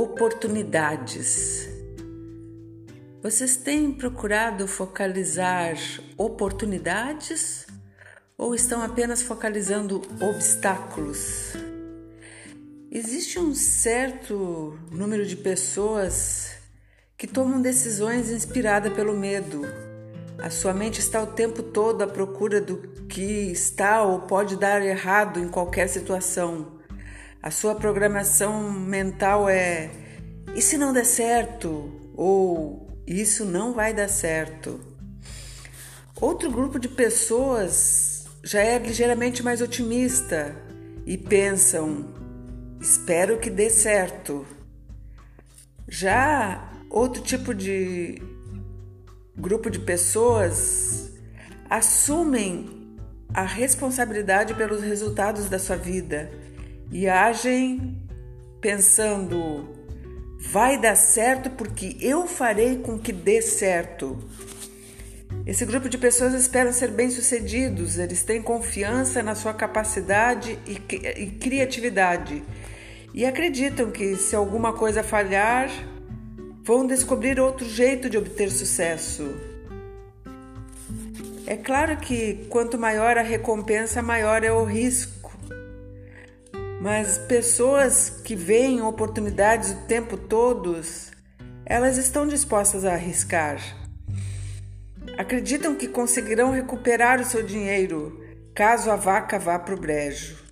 Oportunidades. Vocês têm procurado focalizar oportunidades ou estão apenas focalizando obstáculos? Existe um certo número de pessoas que tomam decisões inspiradas pelo medo. A sua mente está o tempo todo à procura do que está ou pode dar errado em qualquer situação. A sua programação mental é: e se não der certo? Ou isso não vai dar certo? Outro grupo de pessoas já é ligeiramente mais otimista e pensam: espero que dê certo. Já outro tipo de grupo de pessoas assumem a responsabilidade pelos resultados da sua vida e agem pensando: vai dar certo porque eu farei com que dê certo. Esse grupo de pessoas esperam ser bem-sucedidos, eles têm confiança na sua capacidade e, e criatividade e acreditam que se alguma coisa falhar, vão descobrir outro jeito de obter sucesso. É claro que quanto maior a recompensa, maior é o risco. Mas pessoas que veem oportunidades o tempo todo, elas estão dispostas a arriscar. Acreditam que conseguirão recuperar o seu dinheiro caso a vaca vá para o brejo.